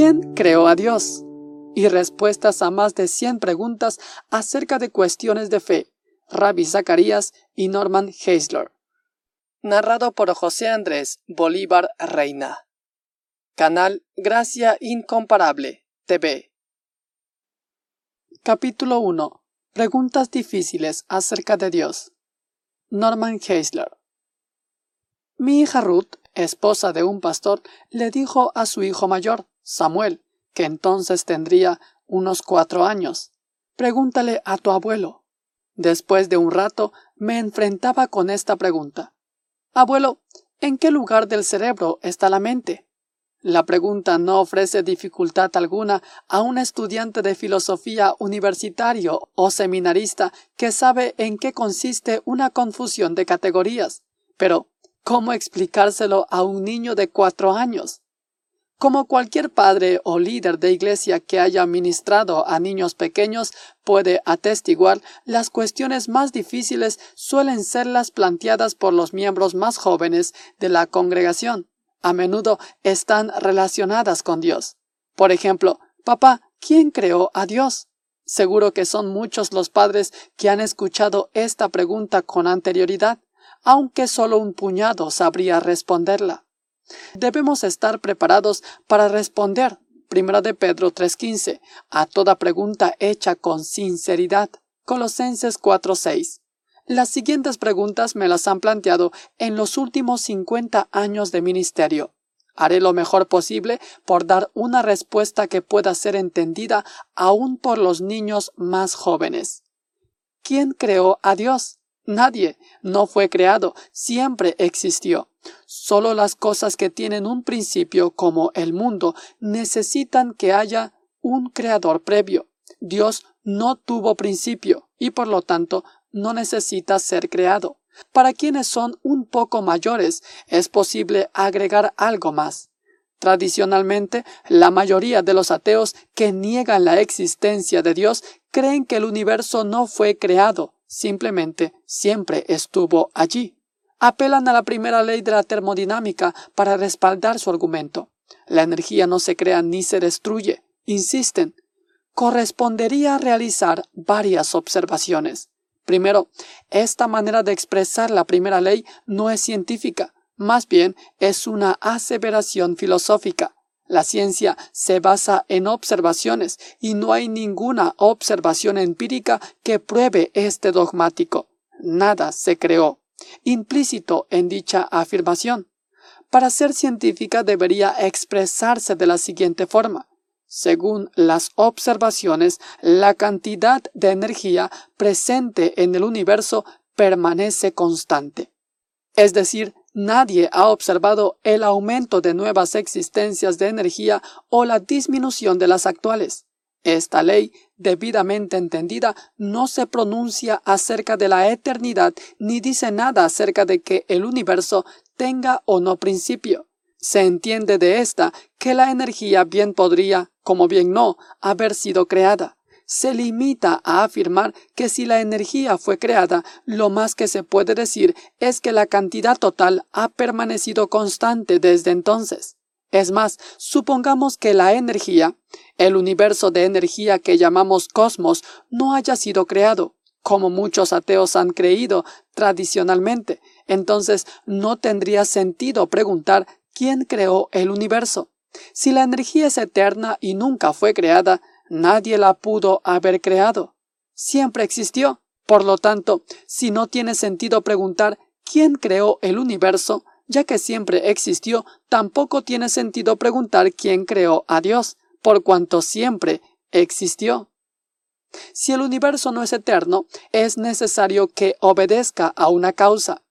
¿Quién creó a Dios? Y respuestas a más de 100 preguntas acerca de cuestiones de fe. Rabbi Zacarías y Norman Heisler. Narrado por José Andrés Bolívar Reina. Canal Gracia Incomparable TV. Capítulo 1. Preguntas difíciles acerca de Dios. Norman Heisler. Mi hija Ruth, esposa de un pastor, le dijo a su hijo mayor, Samuel, que entonces tendría unos cuatro años. Pregúntale a tu abuelo. Después de un rato me enfrentaba con esta pregunta. Abuelo, ¿en qué lugar del cerebro está la mente? La pregunta no ofrece dificultad alguna a un estudiante de filosofía universitario o seminarista que sabe en qué consiste una confusión de categorías. Pero, ¿cómo explicárselo a un niño de cuatro años? Como cualquier padre o líder de iglesia que haya ministrado a niños pequeños puede atestiguar, las cuestiones más difíciles suelen ser las planteadas por los miembros más jóvenes de la congregación. A menudo están relacionadas con Dios. Por ejemplo, papá, ¿quién creó a Dios? Seguro que son muchos los padres que han escuchado esta pregunta con anterioridad, aunque solo un puñado sabría responderla. Debemos estar preparados para responder, 1 de Pedro 3.15, a toda pregunta hecha con sinceridad. Colosenses 4.6. Las siguientes preguntas me las han planteado en los últimos 50 años de ministerio. Haré lo mejor posible por dar una respuesta que pueda ser entendida aún por los niños más jóvenes. ¿Quién creó a Dios? Nadie. No fue creado, siempre existió. Solo las cosas que tienen un principio, como el mundo, necesitan que haya un creador previo. Dios no tuvo principio y por lo tanto no necesita ser creado. Para quienes son un poco mayores es posible agregar algo más. Tradicionalmente, la mayoría de los ateos que niegan la existencia de Dios creen que el universo no fue creado, simplemente siempre estuvo allí apelan a la primera ley de la termodinámica para respaldar su argumento. La energía no se crea ni se destruye, insisten. Correspondería realizar varias observaciones. Primero, esta manera de expresar la primera ley no es científica, más bien es una aseveración filosófica. La ciencia se basa en observaciones y no hay ninguna observación empírica que pruebe este dogmático. Nada se creó implícito en dicha afirmación. Para ser científica debería expresarse de la siguiente forma. Según las observaciones, la cantidad de energía presente en el universo permanece constante. Es decir, nadie ha observado el aumento de nuevas existencias de energía o la disminución de las actuales. Esta ley, debidamente entendida, no se pronuncia acerca de la eternidad ni dice nada acerca de que el universo tenga o no principio. Se entiende de esta que la energía bien podría, como bien no, haber sido creada. Se limita a afirmar que si la energía fue creada, lo más que se puede decir es que la cantidad total ha permanecido constante desde entonces. Es más, supongamos que la energía, el universo de energía que llamamos cosmos, no haya sido creado, como muchos ateos han creído tradicionalmente. Entonces no tendría sentido preguntar quién creó el universo. Si la energía es eterna y nunca fue creada, nadie la pudo haber creado. Siempre existió. Por lo tanto, si no tiene sentido preguntar quién creó el universo, ya que siempre existió, tampoco tiene sentido preguntar quién creó a Dios, por cuanto siempre existió. Si el universo no es eterno, es necesario que obedezca a una causa.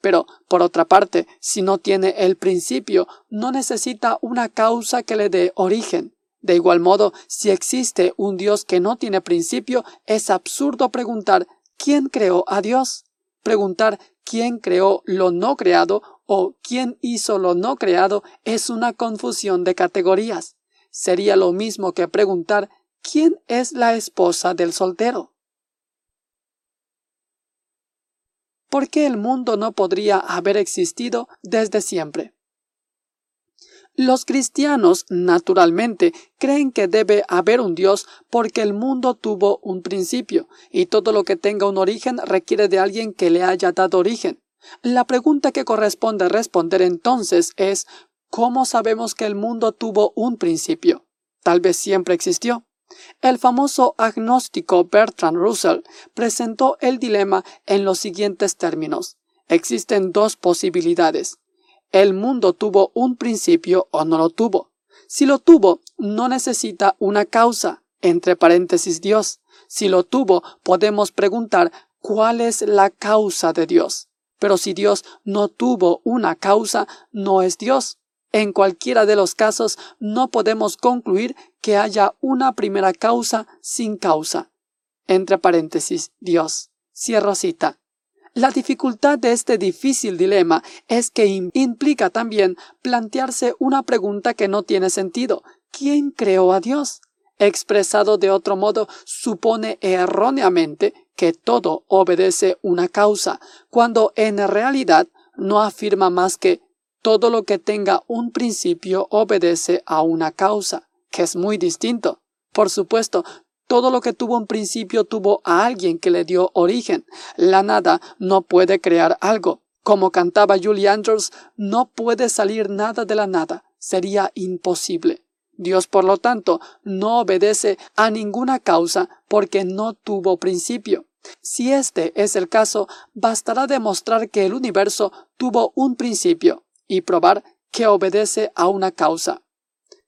Pero, por otra parte, si no tiene el principio, no necesita una causa que le dé origen. De igual modo, si existe un Dios que no tiene principio, es absurdo preguntar ¿quién creó a Dios? Preguntar quién creó lo no creado o quién hizo lo no creado es una confusión de categorías. Sería lo mismo que preguntar quién es la esposa del soltero. ¿Por qué el mundo no podría haber existido desde siempre? Los cristianos, naturalmente, creen que debe haber un Dios porque el mundo tuvo un principio, y todo lo que tenga un origen requiere de alguien que le haya dado origen. La pregunta que corresponde responder entonces es ¿cómo sabemos que el mundo tuvo un principio? Tal vez siempre existió. El famoso agnóstico Bertrand Russell presentó el dilema en los siguientes términos. Existen dos posibilidades. El mundo tuvo un principio o no lo tuvo. Si lo tuvo, no necesita una causa, entre paréntesis Dios. Si lo tuvo, podemos preguntar cuál es la causa de Dios. Pero si Dios no tuvo una causa, no es Dios. En cualquiera de los casos, no podemos concluir que haya una primera causa sin causa. Entre paréntesis, Dios. Cierro cita. La dificultad de este difícil dilema es que implica también plantearse una pregunta que no tiene sentido. ¿Quién creó a Dios? Expresado de otro modo, supone erróneamente que todo obedece una causa, cuando en realidad no afirma más que todo lo que tenga un principio obedece a una causa, que es muy distinto. Por supuesto, todo lo que tuvo un principio tuvo a alguien que le dio origen. La nada no puede crear algo. Como cantaba Julie Andrews, no puede salir nada de la nada. Sería imposible. Dios, por lo tanto, no obedece a ninguna causa porque no tuvo principio. Si este es el caso, bastará demostrar que el universo tuvo un principio, y probar que obedece a una causa.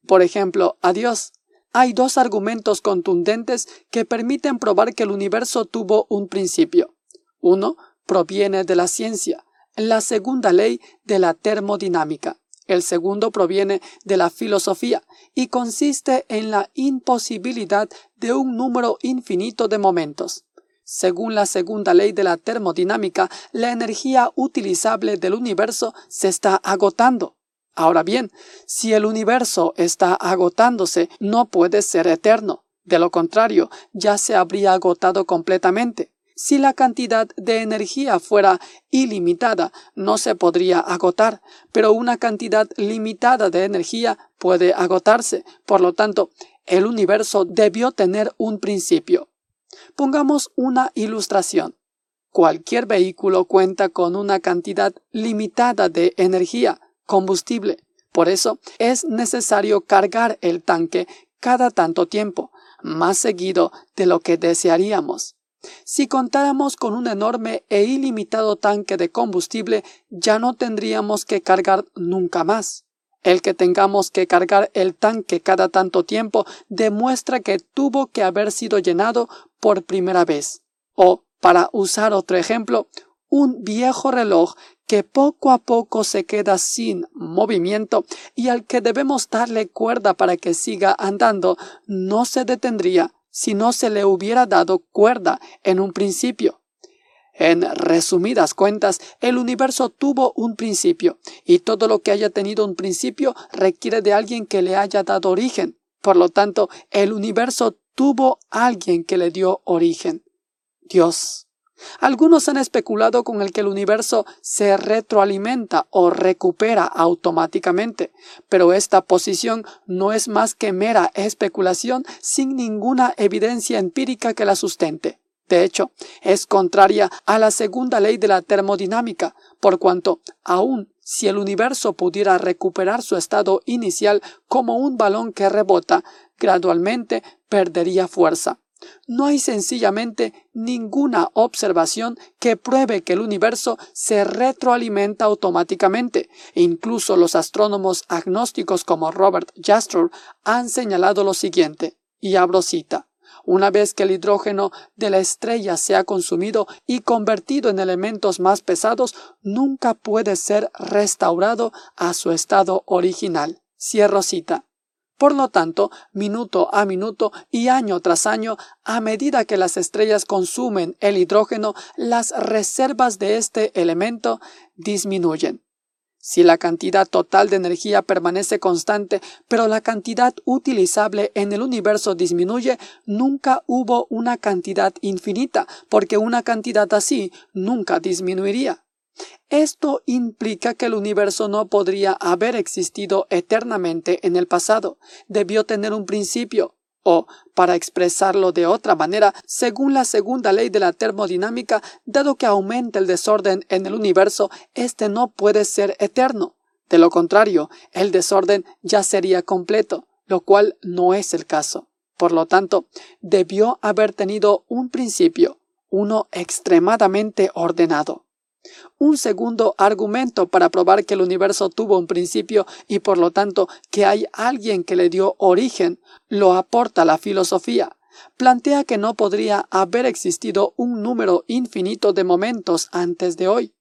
Por ejemplo, a Dios. Hay dos argumentos contundentes que permiten probar que el universo tuvo un principio. Uno proviene de la ciencia, la segunda ley de la termodinámica. El segundo proviene de la filosofía y consiste en la imposibilidad de un número infinito de momentos. Según la segunda ley de la termodinámica, la energía utilizable del universo se está agotando. Ahora bien, si el universo está agotándose, no puede ser eterno. De lo contrario, ya se habría agotado completamente. Si la cantidad de energía fuera ilimitada, no se podría agotar, pero una cantidad limitada de energía puede agotarse. Por lo tanto, el universo debió tener un principio. Pongamos una ilustración. Cualquier vehículo cuenta con una cantidad limitada de energía, combustible. Por eso es necesario cargar el tanque cada tanto tiempo, más seguido de lo que desearíamos. Si contáramos con un enorme e ilimitado tanque de combustible, ya no tendríamos que cargar nunca más. El que tengamos que cargar el tanque cada tanto tiempo demuestra que tuvo que haber sido llenado por primera vez. O, para usar otro ejemplo, un viejo reloj que poco a poco se queda sin movimiento y al que debemos darle cuerda para que siga andando, no se detendría si no se le hubiera dado cuerda en un principio. En resumidas cuentas, el universo tuvo un principio, y todo lo que haya tenido un principio requiere de alguien que le haya dado origen. Por lo tanto, el universo tuvo alguien que le dio origen. Dios. Algunos han especulado con el que el universo se retroalimenta o recupera automáticamente, pero esta posición no es más que mera especulación sin ninguna evidencia empírica que la sustente. De hecho, es contraria a la segunda ley de la termodinámica, por cuanto, aun si el universo pudiera recuperar su estado inicial como un balón que rebota, gradualmente perdería fuerza. No hay sencillamente ninguna observación que pruebe que el universo se retroalimenta automáticamente. Incluso los astrónomos agnósticos como Robert Jastrow han señalado lo siguiente, y abro cita. Una vez que el hidrógeno de la estrella se ha consumido y convertido en elementos más pesados, nunca puede ser restaurado a su estado original. Cierro cita. Por lo tanto, minuto a minuto y año tras año, a medida que las estrellas consumen el hidrógeno, las reservas de este elemento disminuyen. Si la cantidad total de energía permanece constante, pero la cantidad utilizable en el universo disminuye, nunca hubo una cantidad infinita, porque una cantidad así nunca disminuiría. Esto implica que el universo no podría haber existido eternamente en el pasado. Debió tener un principio, o, para expresarlo de otra manera, según la segunda ley de la termodinámica, dado que aumenta el desorden en el universo, este no puede ser eterno. De lo contrario, el desorden ya sería completo, lo cual no es el caso. Por lo tanto, debió haber tenido un principio, uno extremadamente ordenado. Un segundo argumento para probar que el universo tuvo un principio y por lo tanto que hay alguien que le dio origen lo aporta la filosofía. Plantea que no podría haber existido un número infinito de momentos antes de hoy.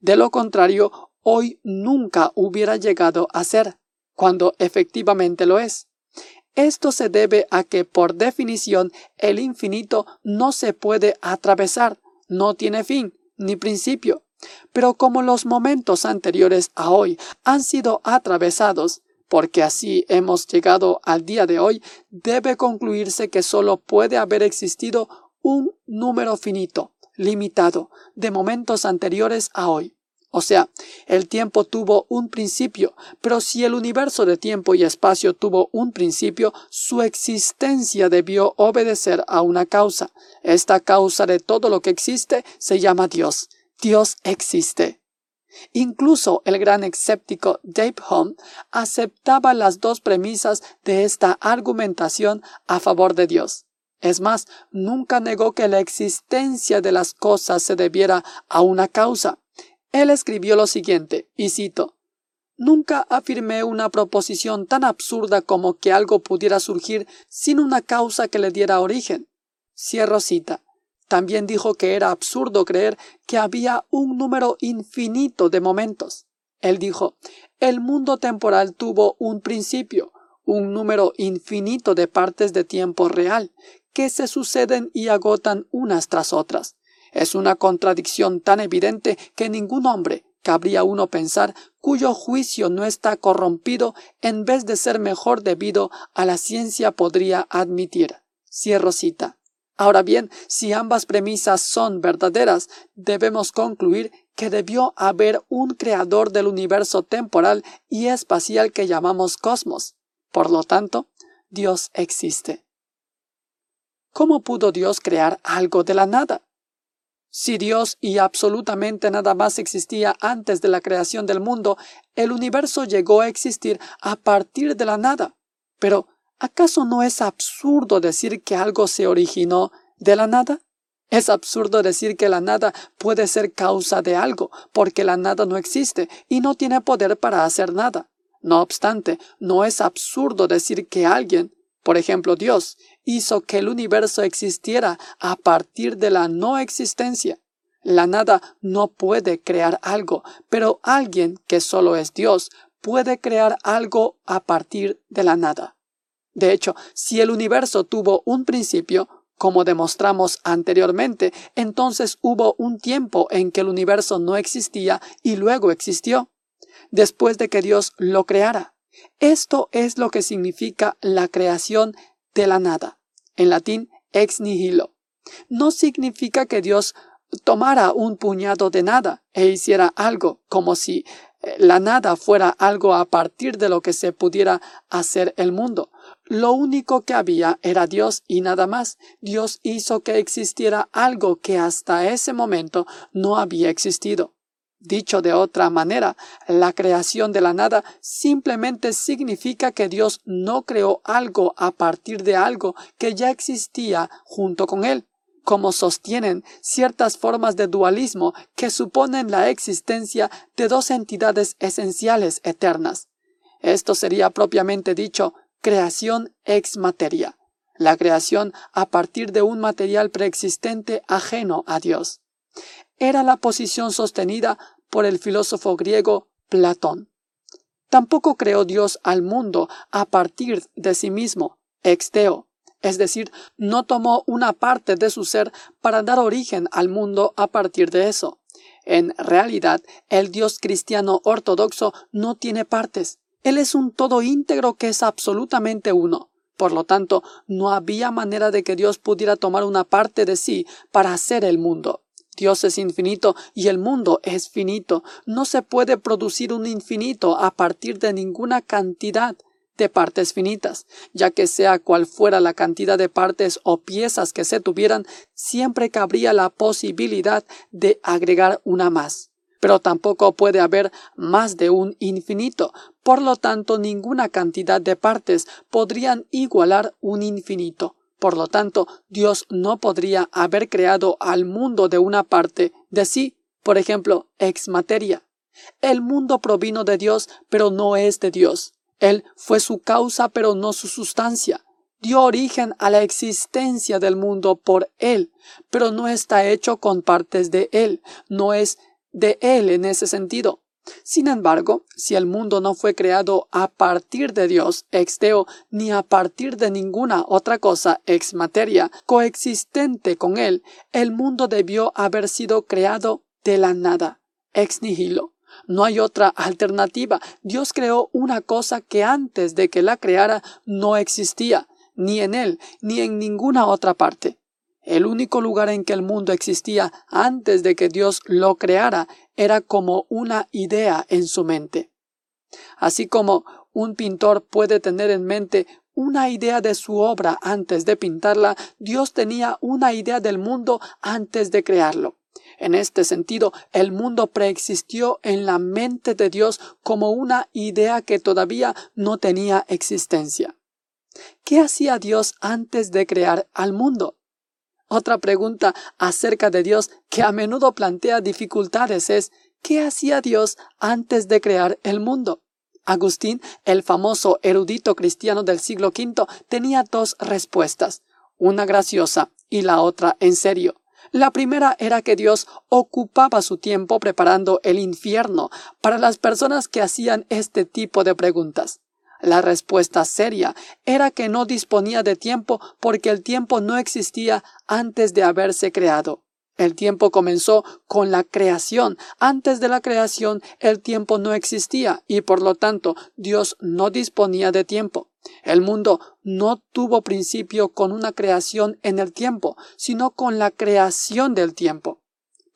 De lo contrario, hoy nunca hubiera llegado a ser, cuando efectivamente lo es. Esto se debe a que, por definición, el infinito no se puede atravesar, no tiene fin ni principio. Pero como los momentos anteriores a hoy han sido atravesados, porque así hemos llegado al día de hoy, debe concluirse que sólo puede haber existido un número finito, limitado, de momentos anteriores a hoy. O sea, el tiempo tuvo un principio, pero si el universo de tiempo y espacio tuvo un principio, su existencia debió obedecer a una causa. Esta causa de todo lo que existe se llama Dios. Dios existe. Incluso el gran escéptico Dave Hume aceptaba las dos premisas de esta argumentación a favor de Dios. Es más, nunca negó que la existencia de las cosas se debiera a una causa. Él escribió lo siguiente, y cito, Nunca afirmé una proposición tan absurda como que algo pudiera surgir sin una causa que le diera origen. Cierro cita. También dijo que era absurdo creer que había un número infinito de momentos. Él dijo, el mundo temporal tuvo un principio, un número infinito de partes de tiempo real, que se suceden y agotan unas tras otras. Es una contradicción tan evidente que ningún hombre, cabría uno pensar, cuyo juicio no está corrompido, en vez de ser mejor debido a la ciencia podría admitir. Cierro cita. Ahora bien, si ambas premisas son verdaderas, debemos concluir que debió haber un creador del universo temporal y espacial que llamamos cosmos. Por lo tanto, Dios existe. ¿Cómo pudo Dios crear algo de la nada? Si Dios y absolutamente nada más existía antes de la creación del mundo, el universo llegó a existir a partir de la nada. Pero, ¿acaso no es absurdo decir que algo se originó de la nada? Es absurdo decir que la nada puede ser causa de algo, porque la nada no existe y no tiene poder para hacer nada. No obstante, no es absurdo decir que alguien, por ejemplo Dios, hizo que el universo existiera a partir de la no existencia. La nada no puede crear algo, pero alguien que solo es Dios puede crear algo a partir de la nada. De hecho, si el universo tuvo un principio, como demostramos anteriormente, entonces hubo un tiempo en que el universo no existía y luego existió, después de que Dios lo creara. Esto es lo que significa la creación de la nada, en latín ex nihilo. No significa que Dios tomara un puñado de nada e hiciera algo, como si eh, la nada fuera algo a partir de lo que se pudiera hacer el mundo. Lo único que había era Dios y nada más. Dios hizo que existiera algo que hasta ese momento no había existido. Dicho de otra manera, la creación de la nada simplemente significa que Dios no creó algo a partir de algo que ya existía junto con él, como sostienen ciertas formas de dualismo que suponen la existencia de dos entidades esenciales eternas. Esto sería propiamente dicho creación ex materia, la creación a partir de un material preexistente ajeno a Dios era la posición sostenida por el filósofo griego Platón. Tampoco creó Dios al mundo a partir de sí mismo, exteo, es decir, no tomó una parte de su ser para dar origen al mundo a partir de eso. En realidad, el Dios cristiano ortodoxo no tiene partes. Él es un todo íntegro que es absolutamente uno. Por lo tanto, no había manera de que Dios pudiera tomar una parte de sí para hacer el mundo Dios es infinito y el mundo es finito. No se puede producir un infinito a partir de ninguna cantidad de partes finitas, ya que sea cual fuera la cantidad de partes o piezas que se tuvieran, siempre cabría la posibilidad de agregar una más. Pero tampoco puede haber más de un infinito, por lo tanto ninguna cantidad de partes podrían igualar un infinito. Por lo tanto, Dios no podría haber creado al mundo de una parte de sí, por ejemplo, ex materia. El mundo provino de Dios, pero no es de Dios. Él fue su causa, pero no su sustancia. Dio origen a la existencia del mundo por Él, pero no está hecho con partes de Él, no es de Él en ese sentido. Sin embargo, si el mundo no fue creado a partir de Dios ex deo, ni a partir de ninguna otra cosa ex materia coexistente con él, el mundo debió haber sido creado de la nada, ex nihilo. No hay otra alternativa. Dios creó una cosa que antes de que la creara no existía, ni en él, ni en ninguna otra parte. El único lugar en que el mundo existía antes de que Dios lo creara era como una idea en su mente. Así como un pintor puede tener en mente una idea de su obra antes de pintarla, Dios tenía una idea del mundo antes de crearlo. En este sentido, el mundo preexistió en la mente de Dios como una idea que todavía no tenía existencia. ¿Qué hacía Dios antes de crear al mundo? Otra pregunta acerca de Dios que a menudo plantea dificultades es ¿qué hacía Dios antes de crear el mundo? Agustín, el famoso erudito cristiano del siglo V, tenía dos respuestas, una graciosa y la otra en serio. La primera era que Dios ocupaba su tiempo preparando el infierno para las personas que hacían este tipo de preguntas. La respuesta seria era que no disponía de tiempo porque el tiempo no existía antes de haberse creado. El tiempo comenzó con la creación. Antes de la creación el tiempo no existía y por lo tanto Dios no disponía de tiempo. El mundo no tuvo principio con una creación en el tiempo, sino con la creación del tiempo.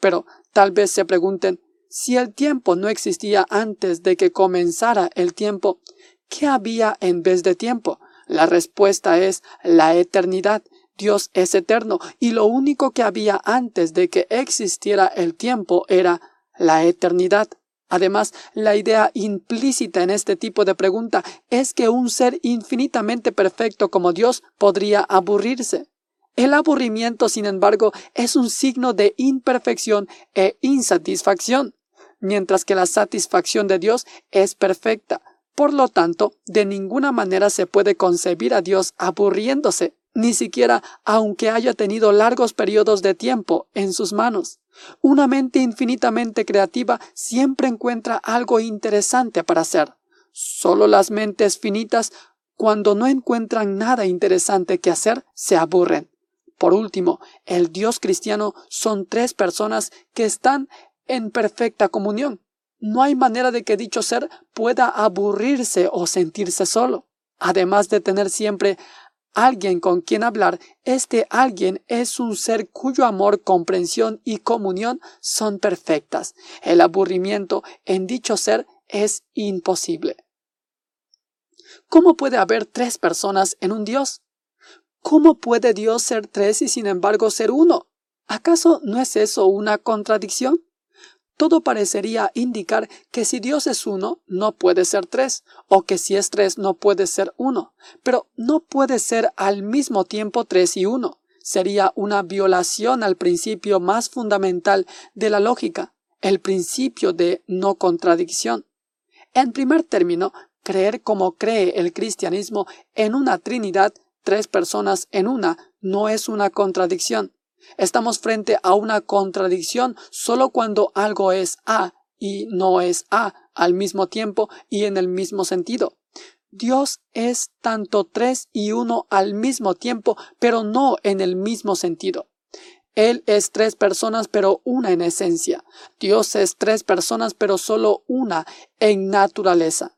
Pero tal vez se pregunten, si el tiempo no existía antes de que comenzara el tiempo, ¿Qué había en vez de tiempo? La respuesta es la eternidad. Dios es eterno y lo único que había antes de que existiera el tiempo era la eternidad. Además, la idea implícita en este tipo de pregunta es que un ser infinitamente perfecto como Dios podría aburrirse. El aburrimiento, sin embargo, es un signo de imperfección e insatisfacción, mientras que la satisfacción de Dios es perfecta. Por lo tanto, de ninguna manera se puede concebir a Dios aburriéndose, ni siquiera aunque haya tenido largos periodos de tiempo en sus manos. Una mente infinitamente creativa siempre encuentra algo interesante para hacer. Solo las mentes finitas, cuando no encuentran nada interesante que hacer, se aburren. Por último, el Dios cristiano son tres personas que están en perfecta comunión. No hay manera de que dicho ser pueda aburrirse o sentirse solo. Además de tener siempre alguien con quien hablar, este alguien es un ser cuyo amor, comprensión y comunión son perfectas. El aburrimiento en dicho ser es imposible. ¿Cómo puede haber tres personas en un Dios? ¿Cómo puede Dios ser tres y sin embargo ser uno? ¿Acaso no es eso una contradicción? Todo parecería indicar que si Dios es uno, no puede ser tres, o que si es tres, no puede ser uno, pero no puede ser al mismo tiempo tres y uno. Sería una violación al principio más fundamental de la lógica, el principio de no contradicción. En primer término, creer como cree el cristianismo en una Trinidad, tres personas en una, no es una contradicción. Estamos frente a una contradicción solo cuando algo es A y no es A al mismo tiempo y en el mismo sentido. Dios es tanto tres y uno al mismo tiempo, pero no en el mismo sentido. Él es tres personas, pero una en esencia. Dios es tres personas, pero solo una en naturaleza.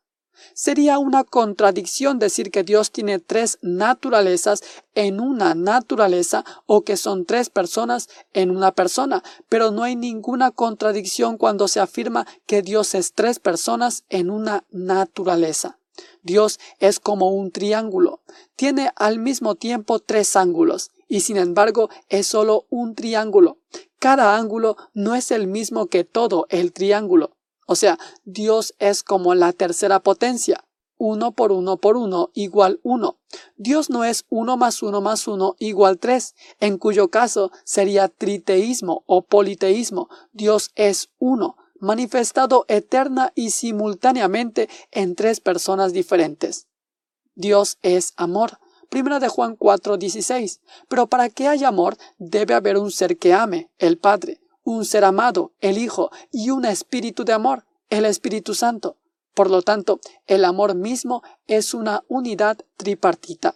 Sería una contradicción decir que Dios tiene tres naturalezas en una naturaleza o que son tres personas en una persona, pero no hay ninguna contradicción cuando se afirma que Dios es tres personas en una naturaleza. Dios es como un triángulo. Tiene al mismo tiempo tres ángulos y sin embargo es solo un triángulo. Cada ángulo no es el mismo que todo el triángulo. O sea, Dios es como la tercera potencia. Uno por uno por uno igual uno. Dios no es uno más uno más uno igual tres, en cuyo caso sería triteísmo o politeísmo. Dios es uno, manifestado eterna y simultáneamente en tres personas diferentes. Dios es amor. Primera de Juan 4:16. Pero para que haya amor debe haber un ser que ame, el Padre un ser amado, el Hijo, y un espíritu de amor, el Espíritu Santo. Por lo tanto, el amor mismo es una unidad tripartita.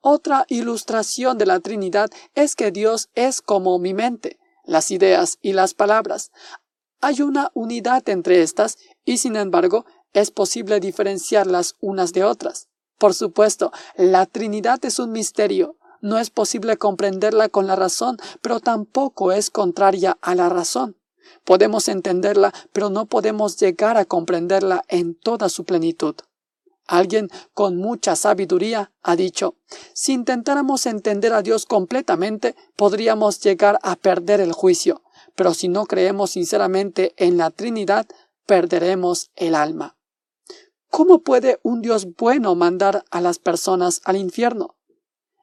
Otra ilustración de la Trinidad es que Dios es como mi mente, las ideas y las palabras. Hay una unidad entre estas y sin embargo es posible diferenciarlas unas de otras. Por supuesto, la Trinidad es un misterio, no es posible comprenderla con la razón, pero tampoco es contraria a la razón. Podemos entenderla, pero no podemos llegar a comprenderla en toda su plenitud. Alguien con mucha sabiduría ha dicho, si intentáramos entender a Dios completamente, podríamos llegar a perder el juicio, pero si no creemos sinceramente en la Trinidad, perderemos el alma. ¿Cómo puede un Dios bueno mandar a las personas al infierno?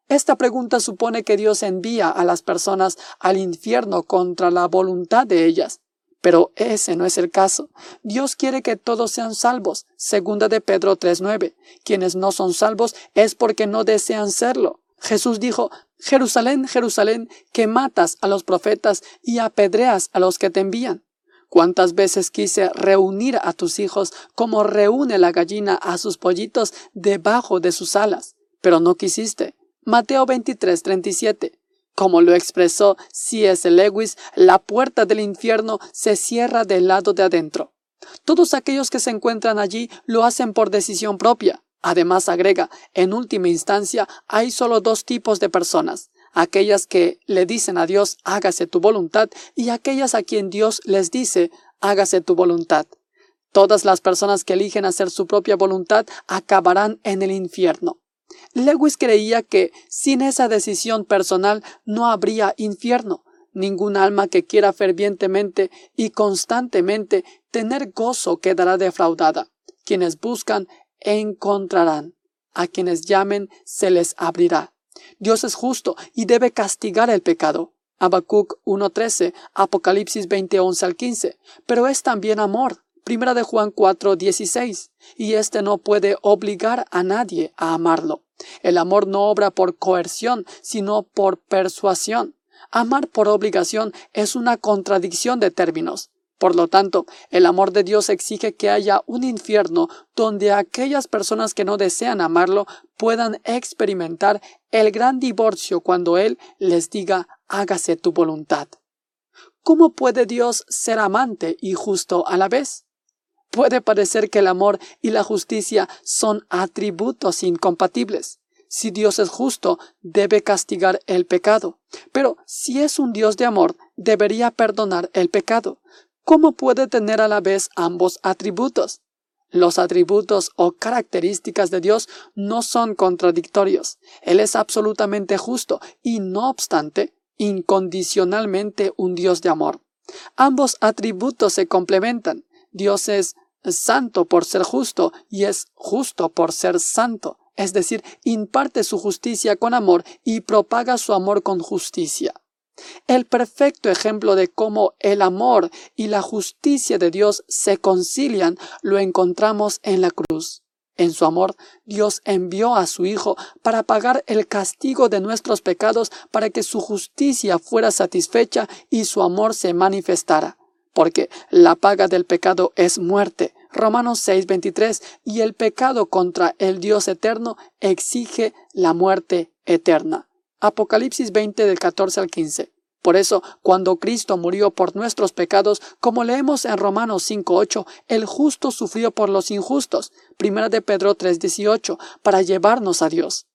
Esta pregunta supone que Dios envía a las personas al infierno contra la voluntad de ellas. Pero ese no es el caso. Dios quiere que todos sean salvos. Segunda de Pedro 3.9. Quienes no son salvos es porque no desean serlo. Jesús dijo, Jerusalén, Jerusalén, que matas a los profetas y apedreas a los que te envían. ¿Cuántas veces quise reunir a tus hijos como reúne la gallina a sus pollitos debajo de sus alas? Pero no quisiste. Mateo 23, 37. Como lo expresó C.S. Lewis, la puerta del infierno se cierra del lado de adentro. Todos aquellos que se encuentran allí lo hacen por decisión propia. Además, agrega, en última instancia, hay solo dos tipos de personas, aquellas que le dicen a Dios hágase tu voluntad y aquellas a quien Dios les dice hágase tu voluntad. Todas las personas que eligen hacer su propia voluntad acabarán en el infierno. Lewis creía que sin esa decisión personal no habría infierno. Ningún alma que quiera fervientemente y constantemente tener gozo quedará defraudada. Quienes buscan encontrarán. A quienes llamen se les abrirá. Dios es justo y debe castigar el pecado. Habacuc 1.13, Apocalipsis 20.11 al 15. Pero es también amor. Primera de Juan 4, 16. Y éste no puede obligar a nadie a amarlo. El amor no obra por coerción, sino por persuasión. Amar por obligación es una contradicción de términos. Por lo tanto, el amor de Dios exige que haya un infierno donde aquellas personas que no desean amarlo puedan experimentar el gran divorcio cuando Él les diga hágase tu voluntad. ¿Cómo puede Dios ser amante y justo a la vez? Puede parecer que el amor y la justicia son atributos incompatibles. Si Dios es justo, debe castigar el pecado. Pero si es un Dios de amor, debería perdonar el pecado. ¿Cómo puede tener a la vez ambos atributos? Los atributos o características de Dios no son contradictorios. Él es absolutamente justo y, no obstante, incondicionalmente un Dios de amor. Ambos atributos se complementan. Dios es santo por ser justo y es justo por ser santo, es decir, imparte su justicia con amor y propaga su amor con justicia. El perfecto ejemplo de cómo el amor y la justicia de Dios se concilian lo encontramos en la cruz. En su amor, Dios envió a su Hijo para pagar el castigo de nuestros pecados para que su justicia fuera satisfecha y su amor se manifestara porque la paga del pecado es muerte. Romanos 6:23, y el pecado contra el Dios eterno exige la muerte eterna. Apocalipsis 20 del 14 al 15. Por eso, cuando Cristo murió por nuestros pecados, como leemos en Romanos 5.8, el justo sufrió por los injustos, 1 de Pedro 3.18, para llevarnos a Dios.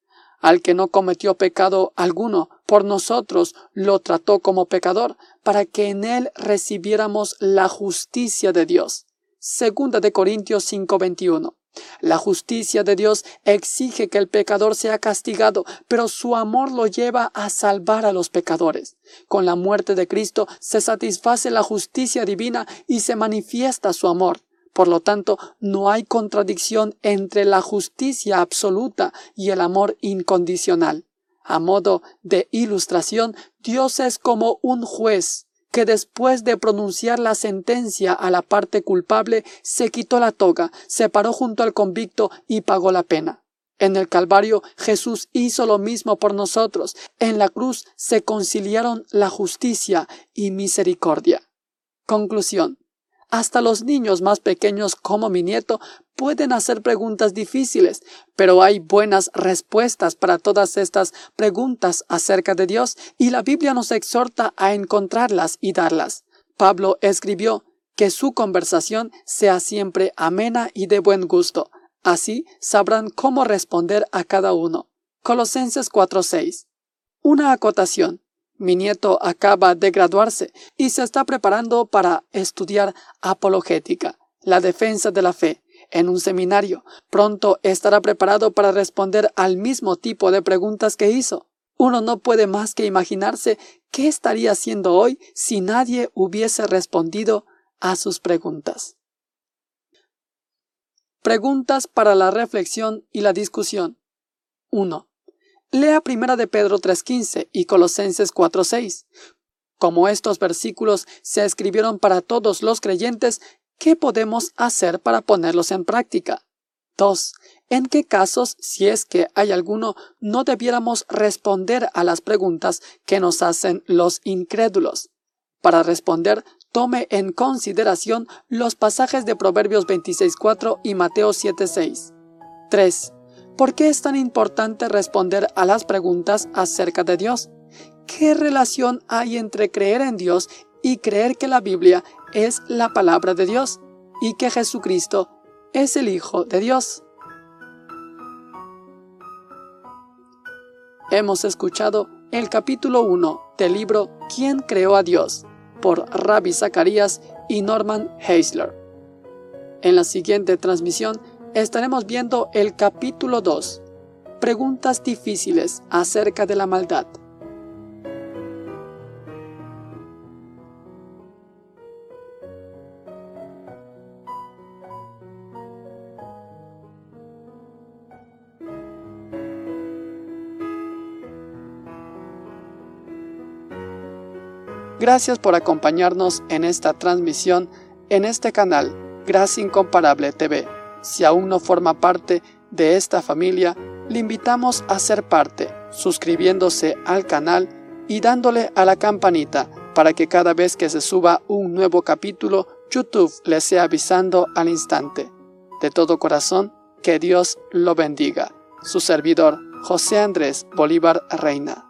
Al que no cometió pecado alguno, por nosotros lo trató como pecador, para que en él recibiéramos la justicia de Dios. Segunda de Corintios 5:21. La justicia de Dios exige que el pecador sea castigado, pero su amor lo lleva a salvar a los pecadores. Con la muerte de Cristo se satisface la justicia divina y se manifiesta su amor. Por lo tanto, no hay contradicción entre la justicia absoluta y el amor incondicional. A modo de ilustración, Dios es como un juez que después de pronunciar la sentencia a la parte culpable se quitó la toga, se paró junto al convicto y pagó la pena. En el Calvario Jesús hizo lo mismo por nosotros. En la cruz se conciliaron la justicia y misericordia. Conclusión. Hasta los niños más pequeños como mi nieto pueden hacer preguntas difíciles, pero hay buenas respuestas para todas estas preguntas acerca de Dios y la Biblia nos exhorta a encontrarlas y darlas. Pablo escribió que su conversación sea siempre amena y de buen gusto. Así sabrán cómo responder a cada uno. Colosenses 4:6. Una acotación. Mi nieto acaba de graduarse y se está preparando para estudiar apologética, la defensa de la fe, en un seminario. Pronto estará preparado para responder al mismo tipo de preguntas que hizo. Uno no puede más que imaginarse qué estaría haciendo hoy si nadie hubiese respondido a sus preguntas. Preguntas para la reflexión y la discusión. 1. Lea Primera de Pedro 3.15 y Colosenses 4.6. Como estos versículos se escribieron para todos los creyentes, ¿qué podemos hacer para ponerlos en práctica? 2. ¿En qué casos, si es que hay alguno, no debiéramos responder a las preguntas que nos hacen los incrédulos? Para responder, tome en consideración los pasajes de Proverbios 26.4 y Mateo 7.6. 3. ¿Por qué es tan importante responder a las preguntas acerca de Dios? ¿Qué relación hay entre creer en Dios y creer que la Biblia es la palabra de Dios y que Jesucristo es el Hijo de Dios? Hemos escuchado el capítulo 1 del libro ¿Quién creó a Dios? por Rabbi Zacarías y Norman Heisler. En la siguiente transmisión estaremos viendo el capítulo 2, preguntas difíciles acerca de la maldad. Gracias por acompañarnos en esta transmisión en este canal Gracia Incomparable TV. Si aún no forma parte de esta familia, le invitamos a ser parte, suscribiéndose al canal y dándole a la campanita para que cada vez que se suba un nuevo capítulo, YouTube le sea avisando al instante. De todo corazón, que Dios lo bendiga. Su servidor, José Andrés Bolívar Reina.